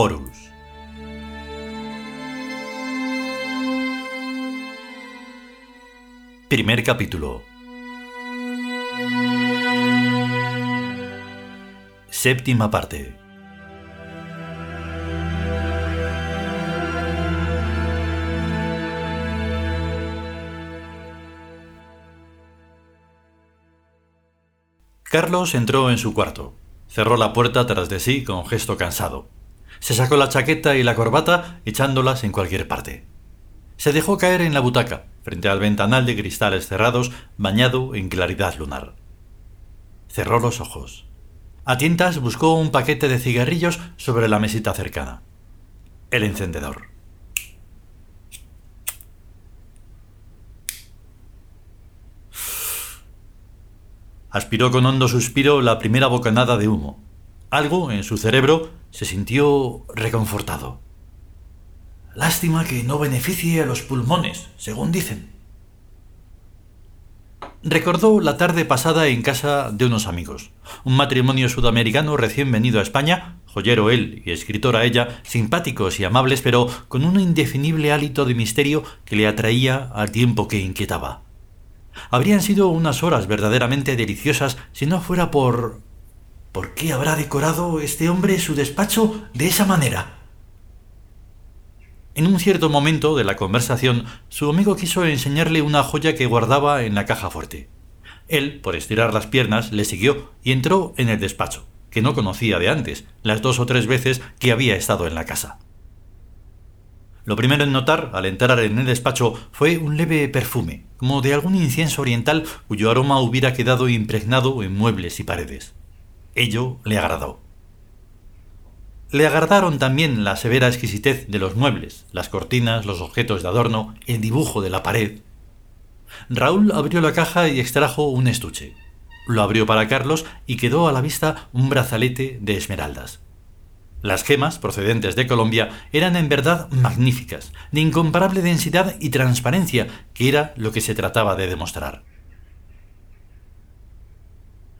Horus. Primer capítulo. Séptima parte. Carlos entró en su cuarto. Cerró la puerta tras de sí con gesto cansado. Se sacó la chaqueta y la corbata echándolas en cualquier parte. Se dejó caer en la butaca, frente al ventanal de cristales cerrados, bañado en claridad lunar. Cerró los ojos. A tientas buscó un paquete de cigarrillos sobre la mesita cercana. El encendedor. Aspiró con hondo suspiro la primera bocanada de humo. Algo en su cerebro se sintió reconfortado. Lástima que no beneficie a los pulmones, según dicen. Recordó la tarde pasada en casa de unos amigos, un matrimonio sudamericano recién venido a España, joyero él y escritora ella, simpáticos y amables, pero con un indefinible hálito de misterio que le atraía al tiempo que inquietaba. Habrían sido unas horas verdaderamente deliciosas si no fuera por... ¿Por qué habrá decorado este hombre su despacho de esa manera? En un cierto momento de la conversación, su amigo quiso enseñarle una joya que guardaba en la caja fuerte. Él, por estirar las piernas, le siguió y entró en el despacho, que no conocía de antes, las dos o tres veces que había estado en la casa. Lo primero en notar, al entrar en el despacho, fue un leve perfume, como de algún incienso oriental cuyo aroma hubiera quedado impregnado en muebles y paredes. Ello le agradó. Le agradaron también la severa exquisitez de los muebles, las cortinas, los objetos de adorno, el dibujo de la pared. Raúl abrió la caja y extrajo un estuche. Lo abrió para Carlos y quedó a la vista un brazalete de esmeraldas. Las gemas, procedentes de Colombia, eran en verdad magníficas, de incomparable densidad y transparencia, que era lo que se trataba de demostrar.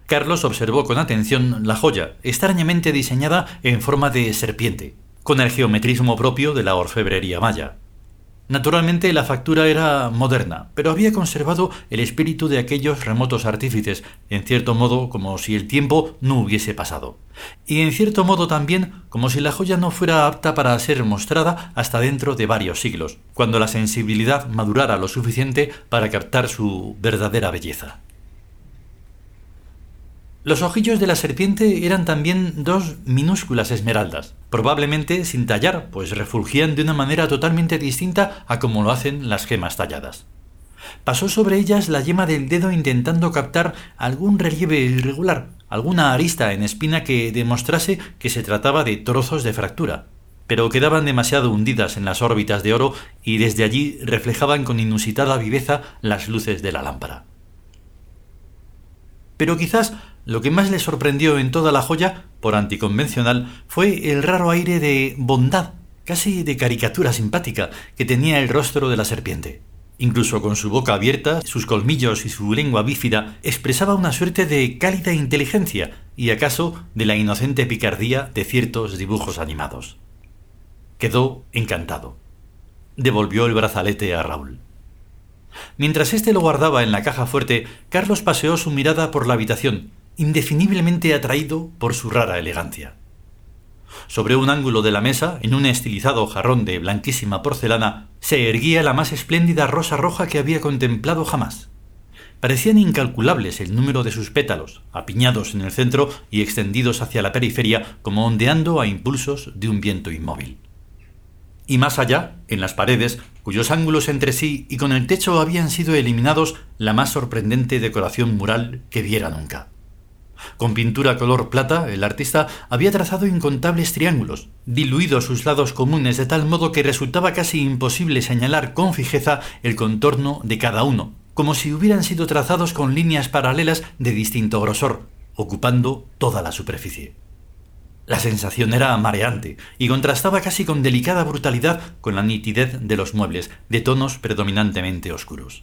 Carlos observó con atención la joya, extrañamente diseñada en forma de serpiente, con el geometrismo propio de la orfebrería maya. Naturalmente la factura era moderna, pero había conservado el espíritu de aquellos remotos artífices, en cierto modo como si el tiempo no hubiese pasado. Y en cierto modo también como si la joya no fuera apta para ser mostrada hasta dentro de varios siglos, cuando la sensibilidad madurara lo suficiente para captar su verdadera belleza. Los ojillos de la serpiente eran también dos minúsculas esmeraldas, probablemente sin tallar, pues refulgían de una manera totalmente distinta a como lo hacen las gemas talladas. Pasó sobre ellas la yema del dedo intentando captar algún relieve irregular, alguna arista en espina que demostrase que se trataba de trozos de fractura, pero quedaban demasiado hundidas en las órbitas de oro y desde allí reflejaban con inusitada viveza las luces de la lámpara. Pero quizás lo que más le sorprendió en toda la joya, por anticonvencional, fue el raro aire de bondad, casi de caricatura simpática, que tenía el rostro de la serpiente. Incluso con su boca abierta, sus colmillos y su lengua bífida expresaba una suerte de cálida inteligencia y acaso de la inocente picardía de ciertos dibujos animados. Quedó encantado. Devolvió el brazalete a Raúl. Mientras éste lo guardaba en la caja fuerte, Carlos paseó su mirada por la habitación indefiniblemente atraído por su rara elegancia. Sobre un ángulo de la mesa, en un estilizado jarrón de blanquísima porcelana, se erguía la más espléndida rosa roja que había contemplado jamás. Parecían incalculables el número de sus pétalos, apiñados en el centro y extendidos hacia la periferia como ondeando a impulsos de un viento inmóvil. Y más allá, en las paredes, cuyos ángulos entre sí y con el techo habían sido eliminados, la más sorprendente decoración mural que viera nunca. Con pintura color plata, el artista había trazado incontables triángulos, diluido sus lados comunes de tal modo que resultaba casi imposible señalar con fijeza el contorno de cada uno, como si hubieran sido trazados con líneas paralelas de distinto grosor, ocupando toda la superficie. La sensación era mareante y contrastaba casi con delicada brutalidad con la nitidez de los muebles, de tonos predominantemente oscuros.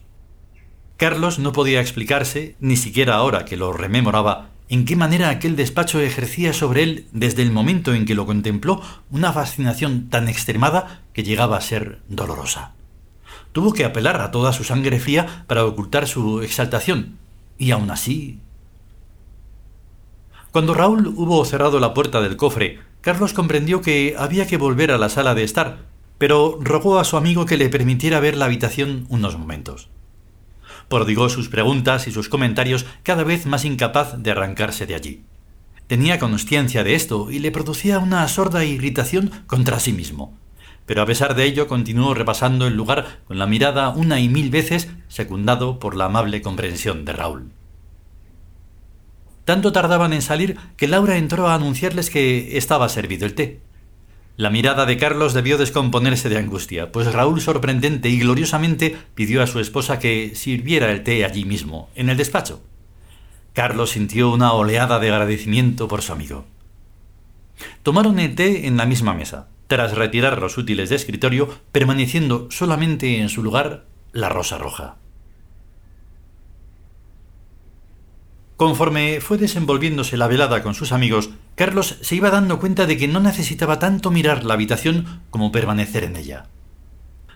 Carlos no podía explicarse, ni siquiera ahora que lo rememoraba, en qué manera aquel despacho ejercía sobre él desde el momento en que lo contempló una fascinación tan extremada que llegaba a ser dolorosa. Tuvo que apelar a toda su sangre fría para ocultar su exaltación. Y aún así... Cuando Raúl hubo cerrado la puerta del cofre, Carlos comprendió que había que volver a la sala de estar, pero rogó a su amigo que le permitiera ver la habitación unos momentos. Prodigó sus preguntas y sus comentarios cada vez más incapaz de arrancarse de allí. Tenía conciencia de esto y le producía una sorda irritación contra sí mismo. Pero a pesar de ello continuó repasando el lugar con la mirada una y mil veces, secundado por la amable comprensión de Raúl. Tanto tardaban en salir que Laura entró a anunciarles que estaba servido el té. La mirada de Carlos debió descomponerse de angustia, pues Raúl sorprendente y gloriosamente pidió a su esposa que sirviera el té allí mismo, en el despacho. Carlos sintió una oleada de agradecimiento por su amigo. Tomaron el té en la misma mesa, tras retirar los útiles de escritorio, permaneciendo solamente en su lugar la rosa roja. Conforme fue desenvolviéndose la velada con sus amigos, Carlos se iba dando cuenta de que no necesitaba tanto mirar la habitación como permanecer en ella.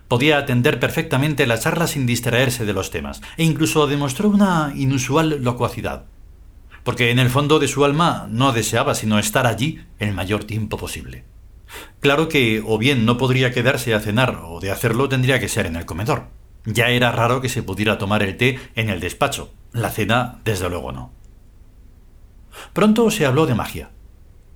Podía atender perfectamente la charla sin distraerse de los temas, e incluso demostró una inusual locuacidad, porque en el fondo de su alma no deseaba sino estar allí el mayor tiempo posible. Claro que o bien no podría quedarse a cenar o de hacerlo tendría que ser en el comedor. Ya era raro que se pudiera tomar el té en el despacho, la cena, desde luego no. Pronto se habló de magia.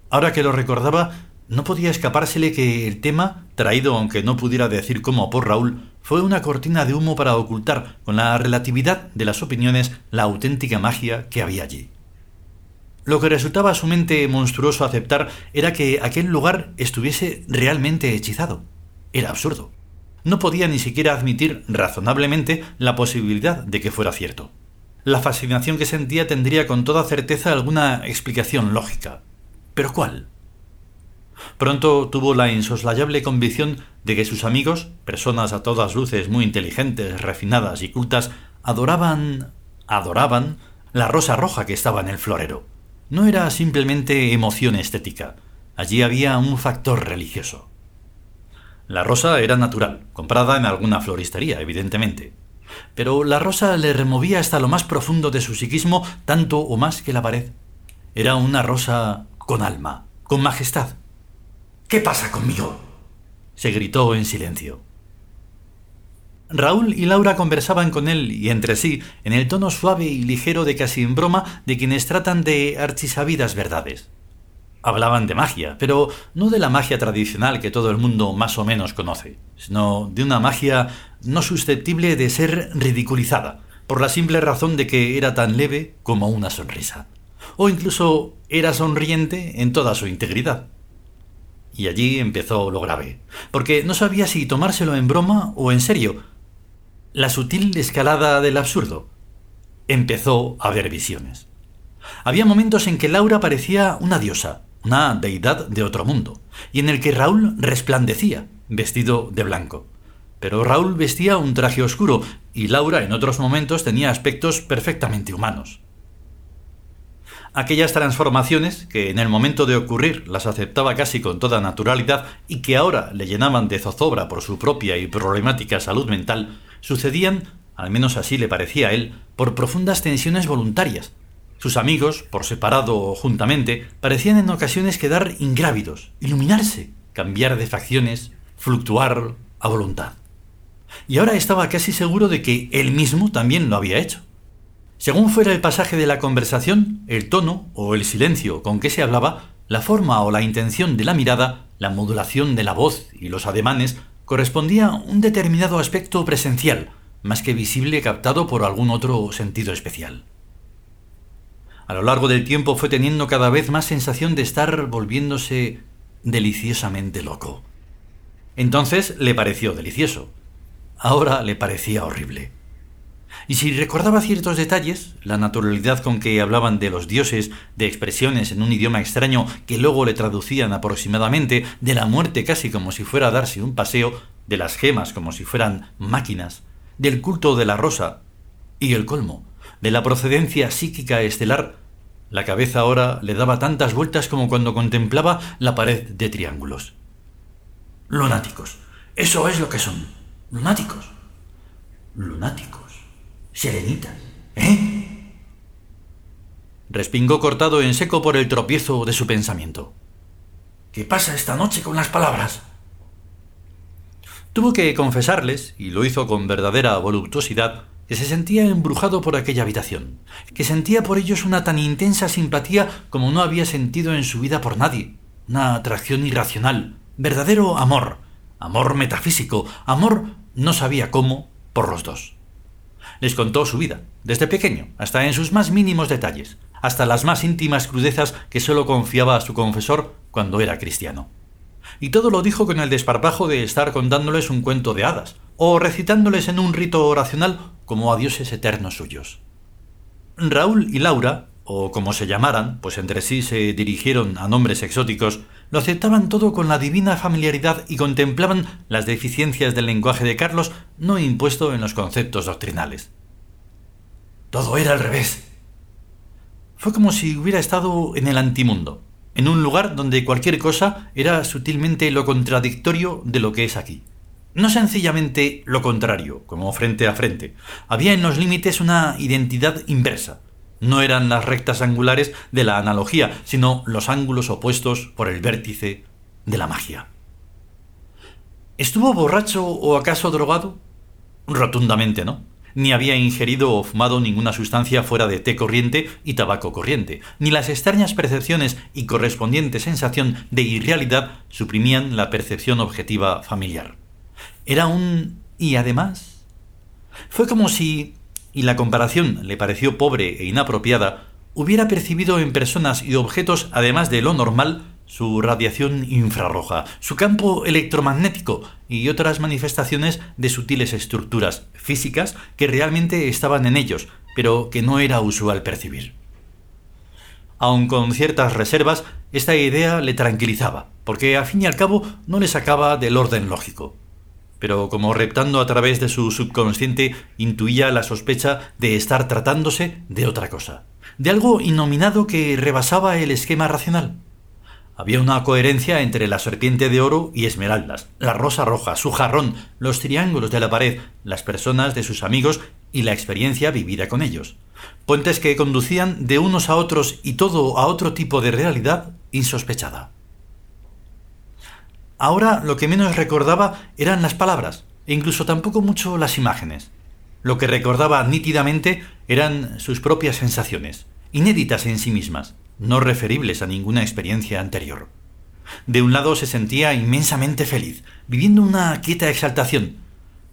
Ahora que lo recordaba, no podía escapársele que el tema, traído aunque no pudiera decir cómo por Raúl, fue una cortina de humo para ocultar, con la relatividad de las opiniones, la auténtica magia que había allí. Lo que resultaba a su mente monstruoso aceptar era que aquel lugar estuviese realmente hechizado. Era absurdo. No podía ni siquiera admitir razonablemente la posibilidad de que fuera cierto. La fascinación que sentía tendría con toda certeza alguna explicación lógica. ¿Pero cuál? Pronto tuvo la insoslayable convicción de que sus amigos, personas a todas luces muy inteligentes, refinadas y cultas, adoraban. adoraban la rosa roja que estaba en el florero. No era simplemente emoción estética. Allí había un factor religioso. La rosa era natural, comprada en alguna floristería, evidentemente. Pero la rosa le removía hasta lo más profundo de su psiquismo tanto o más que la pared. Era una rosa con alma, con majestad. ¿Qué pasa conmigo? se gritó en silencio. Raúl y Laura conversaban con él y entre sí en el tono suave y ligero de casi en broma de quienes tratan de archisabidas verdades. Hablaban de magia, pero no de la magia tradicional que todo el mundo más o menos conoce, sino de una magia no susceptible de ser ridiculizada, por la simple razón de que era tan leve como una sonrisa, o incluso era sonriente en toda su integridad. Y allí empezó lo grave, porque no sabía si tomárselo en broma o en serio. La sutil escalada del absurdo. Empezó a ver visiones. Había momentos en que Laura parecía una diosa, una deidad de otro mundo, y en el que Raúl resplandecía, vestido de blanco. Pero Raúl vestía un traje oscuro y Laura en otros momentos tenía aspectos perfectamente humanos. Aquellas transformaciones, que en el momento de ocurrir las aceptaba casi con toda naturalidad y que ahora le llenaban de zozobra por su propia y problemática salud mental, sucedían, al menos así le parecía a él, por profundas tensiones voluntarias, sus amigos, por separado o juntamente, parecían en ocasiones quedar ingrávidos, iluminarse, cambiar de facciones, fluctuar a voluntad. Y ahora estaba casi seguro de que él mismo también lo había hecho. Según fuera el pasaje de la conversación, el tono o el silencio con que se hablaba, la forma o la intención de la mirada, la modulación de la voz y los ademanes correspondía a un determinado aspecto presencial, más que visible captado por algún otro sentido especial. A lo largo del tiempo fue teniendo cada vez más sensación de estar volviéndose deliciosamente loco. Entonces le pareció delicioso. Ahora le parecía horrible. Y si recordaba ciertos detalles, la naturalidad con que hablaban de los dioses, de expresiones en un idioma extraño que luego le traducían aproximadamente, de la muerte casi como si fuera a darse un paseo, de las gemas como si fueran máquinas, del culto de la rosa, y el colmo, de la procedencia psíquica estelar, la cabeza ahora le daba tantas vueltas como cuando contemplaba la pared de triángulos. Lunáticos. Eso es lo que son. Lunáticos. lunáticos, serenitas, ¿eh? Respingó cortado en seco por el tropiezo de su pensamiento. ¿Qué pasa esta noche con las palabras? Tuvo que confesarles, y lo hizo con verdadera voluptuosidad, que se sentía embrujado por aquella habitación, que sentía por ellos una tan intensa simpatía como no había sentido en su vida por nadie, una atracción irracional, verdadero amor, amor metafísico, amor no sabía cómo por los dos. Les contó su vida, desde pequeño, hasta en sus más mínimos detalles, hasta las más íntimas crudezas que sólo confiaba a su confesor cuando era cristiano. Y todo lo dijo con el desparpajo de estar contándoles un cuento de hadas, o recitándoles en un rito oracional como a dioses eternos suyos. Raúl y Laura, o como se llamaran, pues entre sí se dirigieron a nombres exóticos, lo aceptaban todo con la divina familiaridad y contemplaban las deficiencias del lenguaje de Carlos no impuesto en los conceptos doctrinales. Todo era al revés, fue como si hubiera estado en el antimundo, en un lugar donde cualquier cosa era sutilmente lo contradictorio de lo que es aquí. No sencillamente lo contrario, como frente a frente. Había en los límites una identidad inversa. No eran las rectas angulares de la analogía, sino los ángulos opuestos por el vértice de la magia. ¿Estuvo borracho o acaso drogado? Rotundamente no ni había ingerido o fumado ninguna sustancia fuera de té corriente y tabaco corriente, ni las extrañas percepciones y correspondiente sensación de irrealidad suprimían la percepción objetiva familiar. Era un... y además... Fue como si, y la comparación le pareció pobre e inapropiada, hubiera percibido en personas y objetos, además de lo normal, su radiación infrarroja, su campo electromagnético y otras manifestaciones de sutiles estructuras físicas que realmente estaban en ellos, pero que no era usual percibir. Aun con ciertas reservas, esta idea le tranquilizaba, porque a fin y al cabo no le sacaba del orden lógico. Pero como reptando a través de su subconsciente, intuía la sospecha de estar tratándose de otra cosa, de algo innominado que rebasaba el esquema racional. Había una coherencia entre la serpiente de oro y esmeraldas, la rosa roja, su jarrón, los triángulos de la pared, las personas de sus amigos y la experiencia vivida con ellos. Puentes que conducían de unos a otros y todo a otro tipo de realidad insospechada. Ahora lo que menos recordaba eran las palabras, e incluso tampoco mucho las imágenes. Lo que recordaba nítidamente eran sus propias sensaciones, inéditas en sí mismas, no referibles a ninguna experiencia anterior. De un lado se sentía inmensamente feliz, viviendo una quieta exaltación,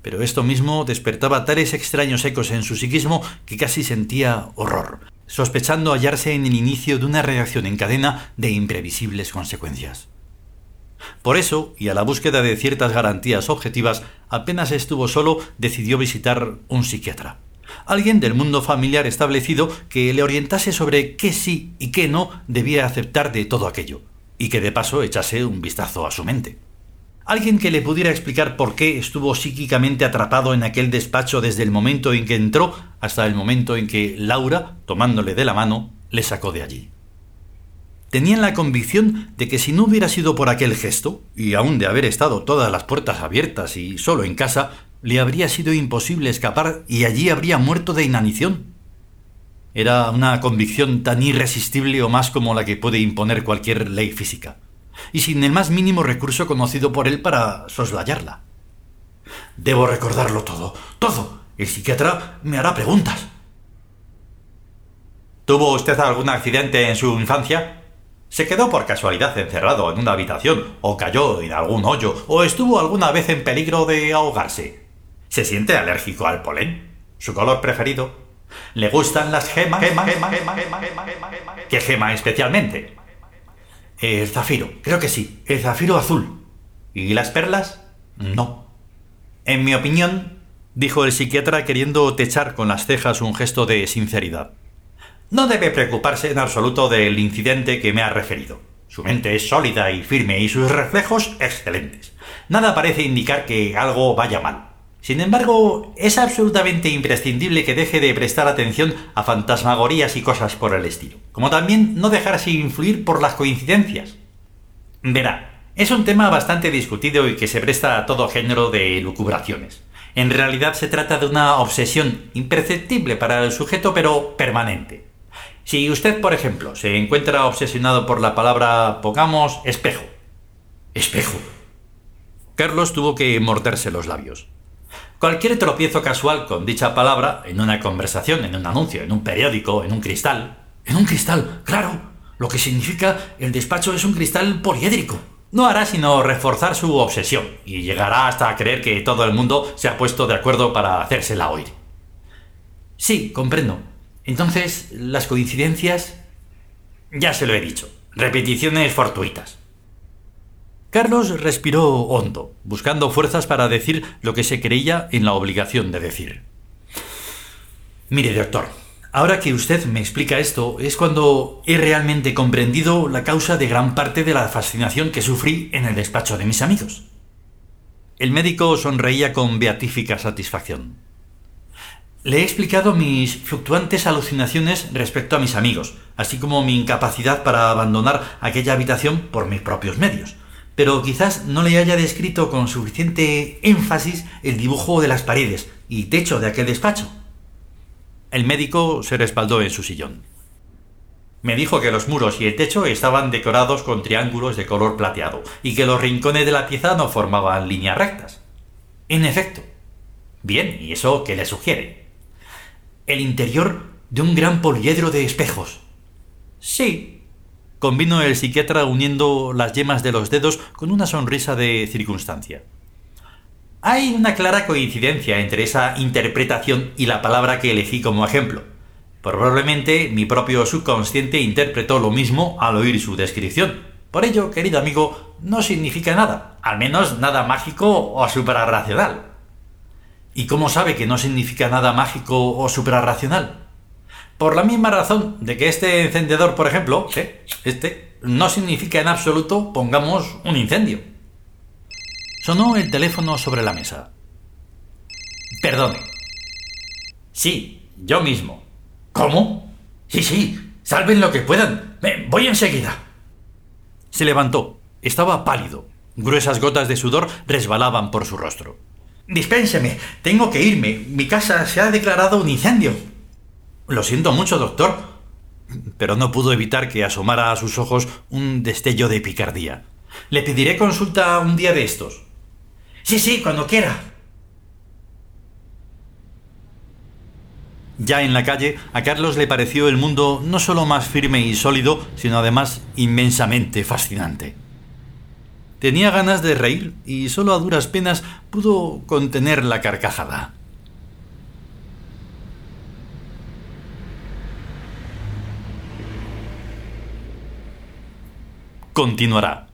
pero esto mismo despertaba tales extraños ecos en su psiquismo que casi sentía horror, sospechando hallarse en el inicio de una reacción en cadena de imprevisibles consecuencias. Por eso, y a la búsqueda de ciertas garantías objetivas, apenas estuvo solo, decidió visitar un psiquiatra alguien del mundo familiar establecido que le orientase sobre qué sí y qué no debía aceptar de todo aquello, y que de paso echase un vistazo a su mente. Alguien que le pudiera explicar por qué estuvo psíquicamente atrapado en aquel despacho desde el momento en que entró hasta el momento en que Laura, tomándole de la mano, le sacó de allí. Tenían la convicción de que si no hubiera sido por aquel gesto, y aun de haber estado todas las puertas abiertas y solo en casa, le habría sido imposible escapar y allí habría muerto de inanición. Era una convicción tan irresistible o más como la que puede imponer cualquier ley física, y sin el más mínimo recurso conocido por él para soslayarla. Debo recordarlo todo, todo. El psiquiatra me hará preguntas. ¿Tuvo usted algún accidente en su infancia? ¿Se quedó por casualidad encerrado en una habitación, o cayó en algún hoyo, o estuvo alguna vez en peligro de ahogarse? ¿Se siente alérgico al polen? ¿Su color preferido? ¿Le gustan las gemas? ¿Qué gema especialmente? El zafiro, creo que sí, el zafiro azul. ¿Y las perlas? No. En mi opinión, dijo el psiquiatra queriendo techar con las cejas un gesto de sinceridad. No debe preocuparse en absoluto del incidente que me ha referido. Su mente es sólida y firme y sus reflejos excelentes. Nada parece indicar que algo vaya mal. Sin embargo, es absolutamente imprescindible que deje de prestar atención a fantasmagorías y cosas por el estilo, como también no dejarse influir por las coincidencias. Verá, es un tema bastante discutido y que se presta a todo género de lucubraciones. En realidad se trata de una obsesión imperceptible para el sujeto, pero permanente. Si usted, por ejemplo, se encuentra obsesionado por la palabra, pongamos, espejo. Espejo. Carlos tuvo que morderse los labios. Cualquier tropiezo casual con dicha palabra, en una conversación, en un anuncio, en un periódico, en un cristal. En un cristal, claro. Lo que significa el despacho es un cristal poliédrico. No hará sino reforzar su obsesión y llegará hasta creer que todo el mundo se ha puesto de acuerdo para hacérsela oír. Sí, comprendo. Entonces, las coincidencias... Ya se lo he dicho. Repeticiones fortuitas. Carlos respiró hondo, buscando fuerzas para decir lo que se creía en la obligación de decir. Mire, doctor, ahora que usted me explica esto, es cuando he realmente comprendido la causa de gran parte de la fascinación que sufrí en el despacho de mis amigos. El médico sonreía con beatífica satisfacción. Le he explicado mis fluctuantes alucinaciones respecto a mis amigos, así como mi incapacidad para abandonar aquella habitación por mis propios medios pero quizás no le haya descrito con suficiente énfasis el dibujo de las paredes y techo de aquel despacho. El médico se respaldó en su sillón. Me dijo que los muros y el techo estaban decorados con triángulos de color plateado y que los rincones de la pieza no formaban líneas rectas. En efecto. Bien, ¿y eso qué le sugiere? El interior de un gran poliedro de espejos. Sí, convino el psiquiatra uniendo las yemas de los dedos con una sonrisa de circunstancia. Hay una clara coincidencia entre esa interpretación y la palabra que elegí como ejemplo. Probablemente mi propio subconsciente interpretó lo mismo al oír su descripción. Por ello, querido amigo, no significa nada, al menos nada mágico o suprarracional. ¿Y cómo sabe que no significa nada mágico o suprarracional? Por la misma razón de que este encendedor, por ejemplo, este, no significa en absoluto, pongamos, un incendio. Sonó el teléfono sobre la mesa. Perdone. Sí, yo mismo. ¿Cómo? Sí, sí, salven lo que puedan. voy enseguida. Se levantó. Estaba pálido. Gruesas gotas de sudor resbalaban por su rostro. Dispénseme, tengo que irme. Mi casa se ha declarado un incendio. Lo siento mucho, doctor. Pero no pudo evitar que asomara a sus ojos un destello de picardía. Le pediré consulta un día de estos. Sí, sí, cuando quiera. Ya en la calle, a Carlos le pareció el mundo no solo más firme y sólido, sino además inmensamente fascinante. Tenía ganas de reír y solo a duras penas pudo contener la carcajada. continuará.